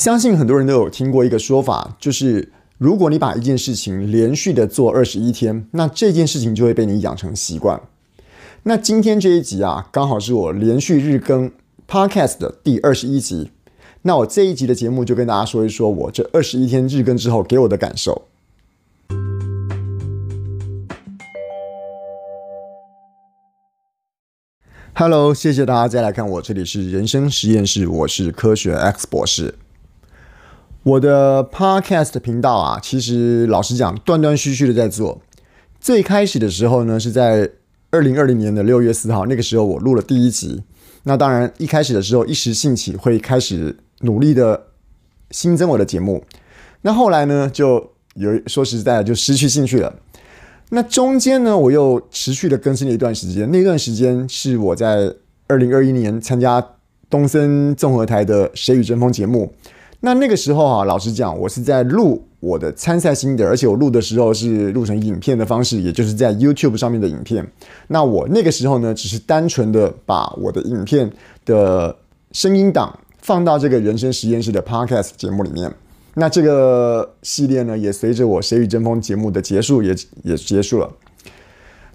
相信很多人都有听过一个说法，就是如果你把一件事情连续的做二十一天，那这件事情就会被你养成习惯。那今天这一集啊，刚好是我连续日更 Podcast 的第二十一集。那我这一集的节目就跟大家说一说我这二十一天日更之后给我的感受。Hello，谢谢大家再来看我，这里是人生实验室，我是科学 X 博士。我的 Podcast 频道啊，其实老实讲，断断续续的在做。最开始的时候呢，是在二零二零年的六月四号，那个时候我录了第一集。那当然，一开始的时候一时兴起，会开始努力的新增我的节目。那后来呢，就有说实在的，就失去兴趣了。那中间呢，我又持续的更新了一段时间。那段时间是我在二零二一年参加东森综合台的《谁与争锋》节目。那那个时候啊，老实讲，我是在录我的参赛心得，而且我录的时候是录成影片的方式，也就是在 YouTube 上面的影片。那我那个时候呢，只是单纯的把我的影片的声音档放到这个人生实验室的 Podcast 节目里面。那这个系列呢，也随着我《谁与争锋》节目的结束也，也结束了。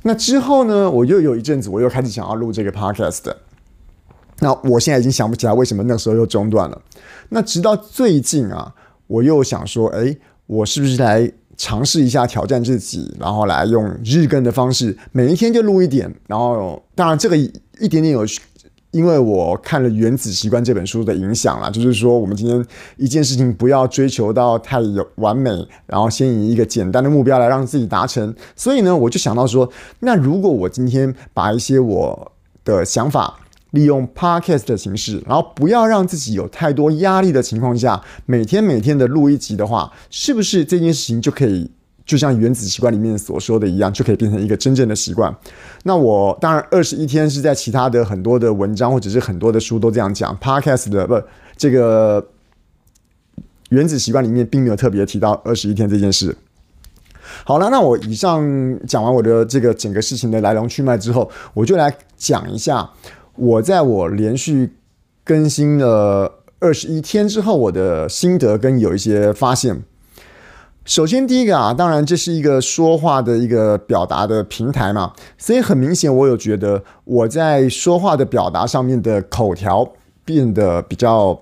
那之后呢，我又有一阵子，我又开始想要录这个 Podcast 的。那我现在已经想不起来为什么那时候又中断了。那直到最近啊，我又想说，哎，我是不是来尝试一下挑战自己，然后来用日更的方式，每一天就录一点。然后，当然这个一点点有，因为我看了《原子习惯》这本书的影响啦，就是说我们今天一件事情不要追求到太有完美，然后先以一个简单的目标来让自己达成。所以呢，我就想到说，那如果我今天把一些我的想法。利用 podcast 的形式，然后不要让自己有太多压力的情况下，每天每天的录一集的话，是不是这件事情就可以，就像《原子习惯》里面所说的一样，就可以变成一个真正的习惯？那我当然二十一天是在其他的很多的文章或者是很多的书都这样讲，podcast 的不这个《原子习惯》里面并没有特别提到二十一天这件事。好了，那我以上讲完我的这个整个事情的来龙去脉之后，我就来讲一下。我在我连续更新了二十一天之后，我的心得跟有一些发现。首先，第一个啊，当然这是一个说话的一个表达的平台嘛，所以很明显，我有觉得我在说话的表达上面的口条变得比较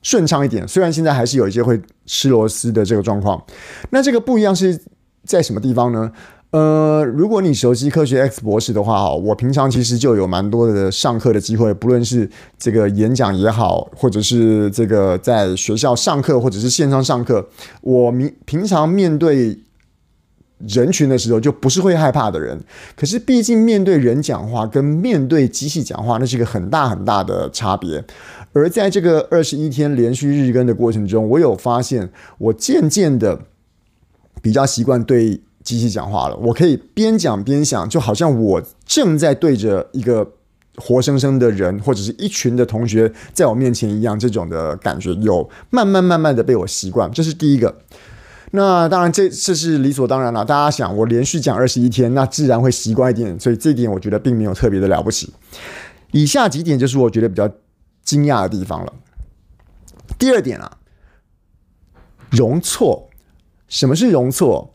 顺畅一点。虽然现在还是有一些会吃螺丝的这个状况，那这个不一样是在什么地方呢？呃，如果你熟悉科学 X 博士的话，我平常其实就有蛮多的上课的机会，不论是这个演讲也好，或者是这个在学校上课，或者是线上上课，我平平常面对人群的时候就不是会害怕的人。可是毕竟面对人讲话跟面对机器讲话，那是一个很大很大的差别。而在这个二十一天连续日更的过程中，我有发现，我渐渐的比较习惯对。机器讲话了，我可以边讲边想，就好像我正在对着一个活生生的人，或者是一群的同学在我面前一样，这种的感觉有慢慢慢慢的被我习惯，这是第一个。那当然这，这是理所当然了。大家想，我连续讲二十一天，那自然会习惯一点，所以这一点我觉得并没有特别的了不起。以下几点就是我觉得比较惊讶的地方了。第二点啊，容错。什么是容错？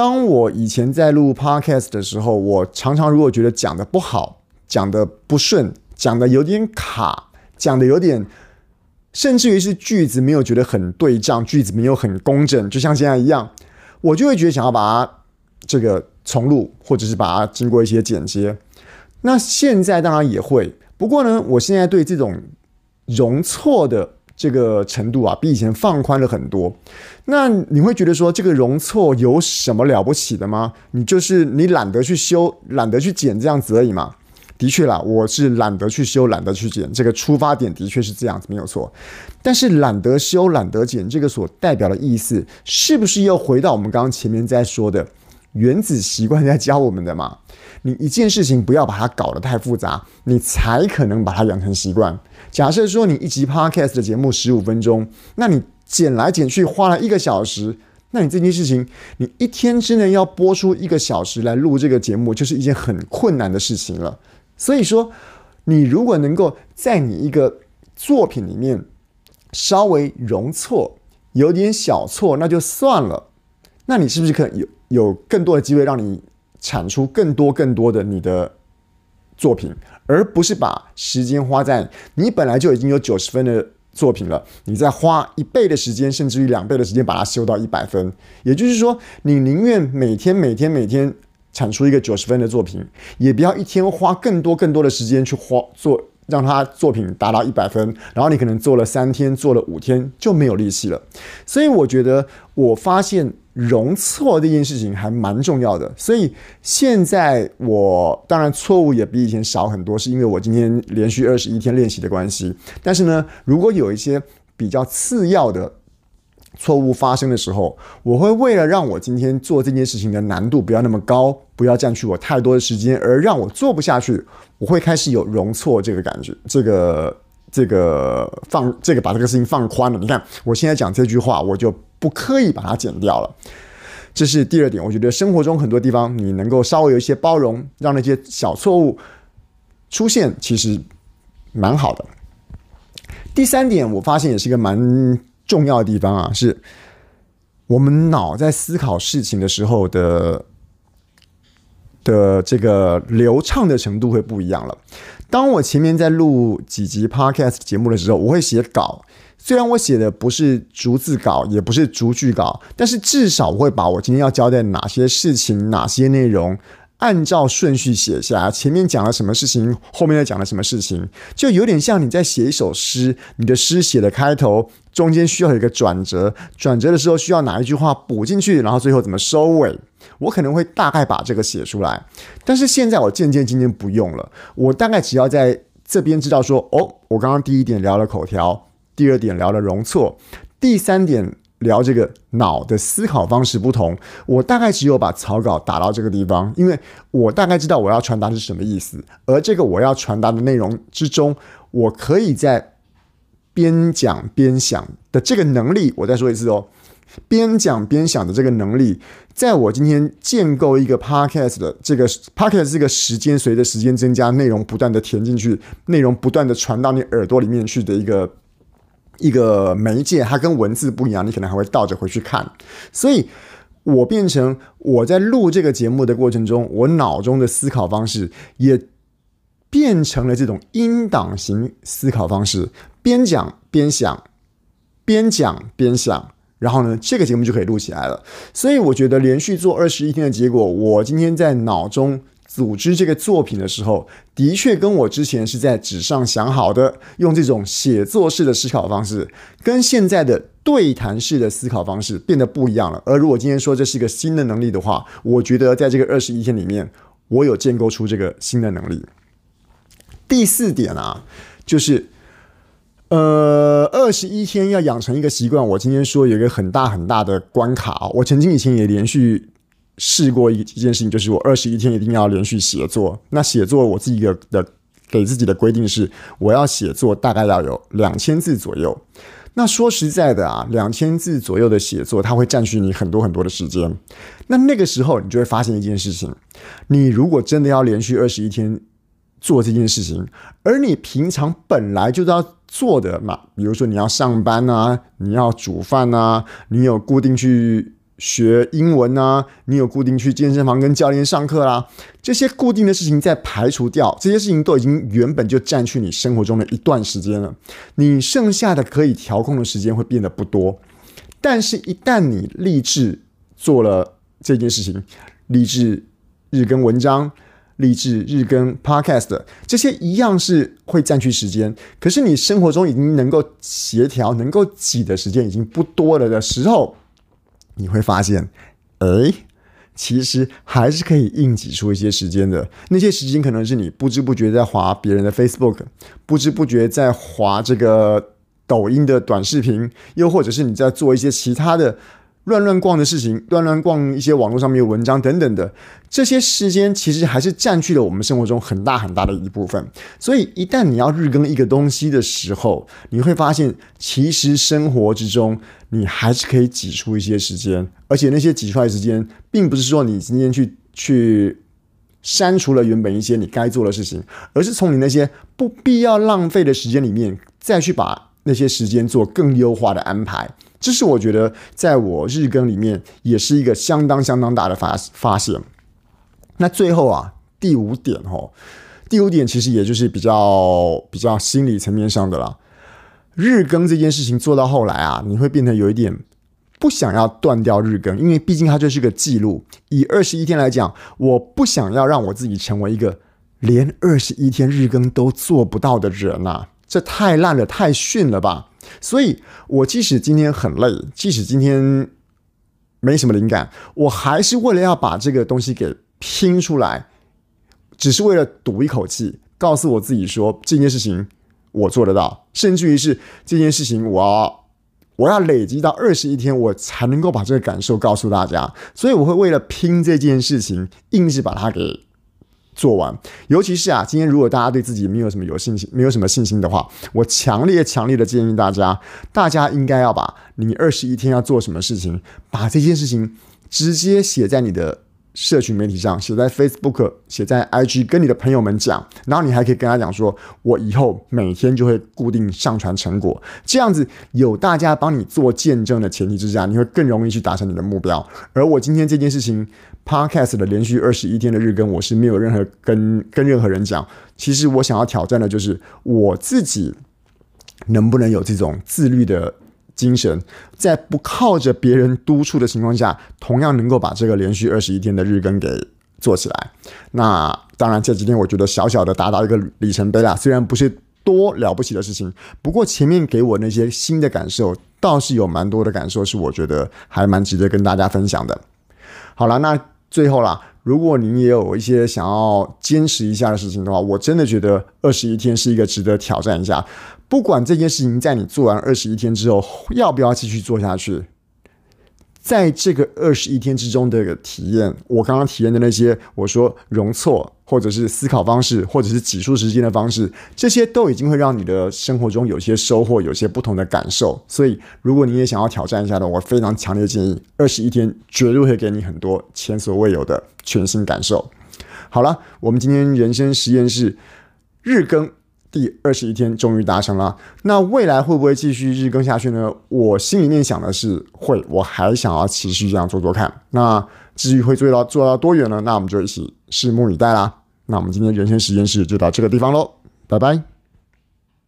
当我以前在录 podcast 的时候，我常常如果觉得讲的不好，讲的不顺，讲的有点卡，讲的有点，甚至于是句子没有觉得很对仗，句子没有很工整，就像现在一样，我就会觉得想要把它这个重录，或者是把它经过一些剪接。那现在当然也会，不过呢，我现在对这种容错的。这个程度啊，比以前放宽了很多。那你会觉得说，这个容错有什么了不起的吗？你就是你懒得去修，懒得去剪这样子而已嘛。的确啦，我是懒得去修，懒得去剪。这个出发点的确是这样子，没有错。但是懒得修，懒得剪，这个所代表的意思，是不是又回到我们刚刚前面在说的原子习惯在教我们的嘛？你一件事情不要把它搞得太复杂，你才可能把它养成习惯。假设说你一集 Podcast 的节目十五分钟，那你剪来剪去花了一个小时，那你这件事情，你一天之内要播出一个小时来录这个节目，就是一件很困难的事情了。所以说，你如果能够在你一个作品里面稍微容错，有点小错那就算了。那你是不是可能有有更多的机会让你产出更多更多的你的作品，而不是把时间花在你本来就已经有九十分的作品了，你再花一倍的时间，甚至于两倍的时间把它修到一百分。也就是说，你宁愿每天每天每天产出一个九十分的作品，也不要一天花更多更多的时间去花做。让他作品达到一百分，然后你可能做了三天，做了五天就没有力气了。所以我觉得，我发现容错这件事情还蛮重要的。所以现在我当然错误也比以前少很多，是因为我今天连续二十一天练习的关系。但是呢，如果有一些比较次要的，错误发生的时候，我会为了让我今天做这件事情的难度不要那么高，不要占据我太多的时间，而让我做不下去，我会开始有容错这个感觉，这个这个放这个把这个事情放宽了。你看，我现在讲这句话，我就不刻意把它剪掉了。这是第二点，我觉得生活中很多地方你能够稍微有一些包容，让那些小错误出现，其实蛮好的。第三点，我发现也是一个蛮。重要的地方啊，是我们脑在思考事情的时候的的这个流畅的程度会不一样了。当我前面在录几集 Podcast 节目的时候，我会写稿，虽然我写的不是逐字稿，也不是逐句稿，但是至少我会把我今天要交代哪些事情、哪些内容。按照顺序写下，前面讲了什么事情，后面又讲了什么事情，就有点像你在写一首诗，你的诗写的开头，中间需要有一个转折，转折的时候需要哪一句话补进去，然后最后怎么收尾，我可能会大概把这个写出来。但是现在我渐渐今天不用了，我大概只要在这边知道说，哦，我刚刚第一点聊了口条，第二点聊了容错，第三点。聊这个脑的思考方式不同，我大概只有把草稿打到这个地方，因为我大概知道我要传达是什么意思，而这个我要传达的内容之中，我可以在边讲边想的这个能力，我再说一次哦，边讲边想的这个能力，在我今天建构一个 podcast 的这个 podcast 这个时间随着时间增加，内容不断的填进去，内容不断的传到你耳朵里面去的一个。一个媒介，它跟文字不一样，你可能还会倒着回去看。所以，我变成我在录这个节目的过程中，我脑中的思考方式也变成了这种音档型思考方式，边讲边想，边讲边想，然后呢，这个节目就可以录起来了。所以，我觉得连续做二十一天的结果，我今天在脑中。组织这个作品的时候，的确跟我之前是在纸上想好的，用这种写作式的思考方式，跟现在的对谈式的思考方式变得不一样了。而如果今天说这是一个新的能力的话，我觉得在这个二十一天里面，我有建构出这个新的能力。第四点啊，就是呃，二十一天要养成一个习惯。我今天说有一个很大很大的关卡，我曾经以前也连续。试过一一件事情，就是我二十一天一定要连续写作。那写作我自己的的给自己的规定是，我要写作大概要有两千字左右。那说实在的啊，两千字左右的写作，它会占据你很多很多的时间。那那个时候，你就会发现一件事情：你如果真的要连续二十一天做这件事情，而你平常本来就要做的嘛，比如说你要上班啊，你要煮饭啊，你有固定去。学英文啊，你有固定去健身房跟教练上课啦，这些固定的事情再排除掉，这些事情都已经原本就占据你生活中的一段时间了，你剩下的可以调控的时间会变得不多。但是，一旦你立志做了这件事情，立志日更文章，立志日更 podcast，这些一样是会占据时间。可是，你生活中已经能够协调、能够挤的时间已经不多了的时候。你会发现，哎，其实还是可以硬挤出一些时间的。那些时间可能是你不知不觉在划别人的 Facebook，不知不觉在划这个抖音的短视频，又或者是你在做一些其他的。乱乱逛的事情，乱乱逛一些网络上面的文章等等的，这些时间其实还是占据了我们生活中很大很大的一部分。所以，一旦你要日更一个东西的时候，你会发现，其实生活之中你还是可以挤出一些时间，而且那些挤出来时间，并不是说你今天去去删除了原本一些你该做的事情，而是从你那些不必要浪费的时间里面，再去把那些时间做更优化的安排。这是我觉得在我日更里面也是一个相当相当大的发发现。那最后啊，第五点哦，第五点其实也就是比较比较心理层面上的啦。日更这件事情做到后来啊，你会变得有一点不想要断掉日更，因为毕竟它就是个记录。以二十一天来讲，我不想要让我自己成为一个连二十一天日更都做不到的人呐，这太烂了，太逊了吧！所以，我即使今天很累，即使今天没什么灵感，我还是为了要把这个东西给拼出来，只是为了赌一口气，告诉我自己说这件事情我做得到，甚至于是这件事情我要我要累积到二十一天，我才能够把这个感受告诉大家。所以，我会为了拼这件事情，硬是把它给。做完，尤其是啊，今天如果大家对自己没有什么有信心，没有什么信心的话，我强烈强烈的建议大家，大家应该要把你二十一天要做什么事情，把这件事情直接写在你的。社群媒体上写在 Facebook，写在 IG，跟你的朋友们讲，然后你还可以跟他讲说，我以后每天就会固定上传成果，这样子有大家帮你做见证的前提之下，你会更容易去达成你的目标。而我今天这件事情，Podcast 的连续二十一天的日更，我是没有任何跟跟任何人讲。其实我想要挑战的就是我自己能不能有这种自律的。精神在不靠着别人督促的情况下，同样能够把这个连续二十一天的日更给做起来。那当然，这几天我觉得小小的达到一个里程碑啦，虽然不是多了不起的事情，不过前面给我那些新的感受，倒是有蛮多的感受，是我觉得还蛮值得跟大家分享的。好了，那最后啦，如果您也有一些想要坚持一下的事情的话，我真的觉得二十一天是一个值得挑战一下。不管这件事情在你做完二十一天之后要不要继续做下去，在这个二十一天之中的体验，我刚刚体验的那些，我说容错，或者是思考方式，或者是挤出时间的方式，这些都已经会让你的生活中有些收获，有些不同的感受。所以，如果你也想要挑战一下的，我非常强烈建议，二十一天绝对会给你很多前所未有的全新感受。好了，我们今天人生实验室日更。第二十一天终于达成了，那未来会不会继续日更下去呢？我心里面想的是会，我还想要持续这样做做看。那至于会做到做到多远呢？那我们就一起拭目以待啦。那我们今天人生实验室就到这个地方喽，拜拜。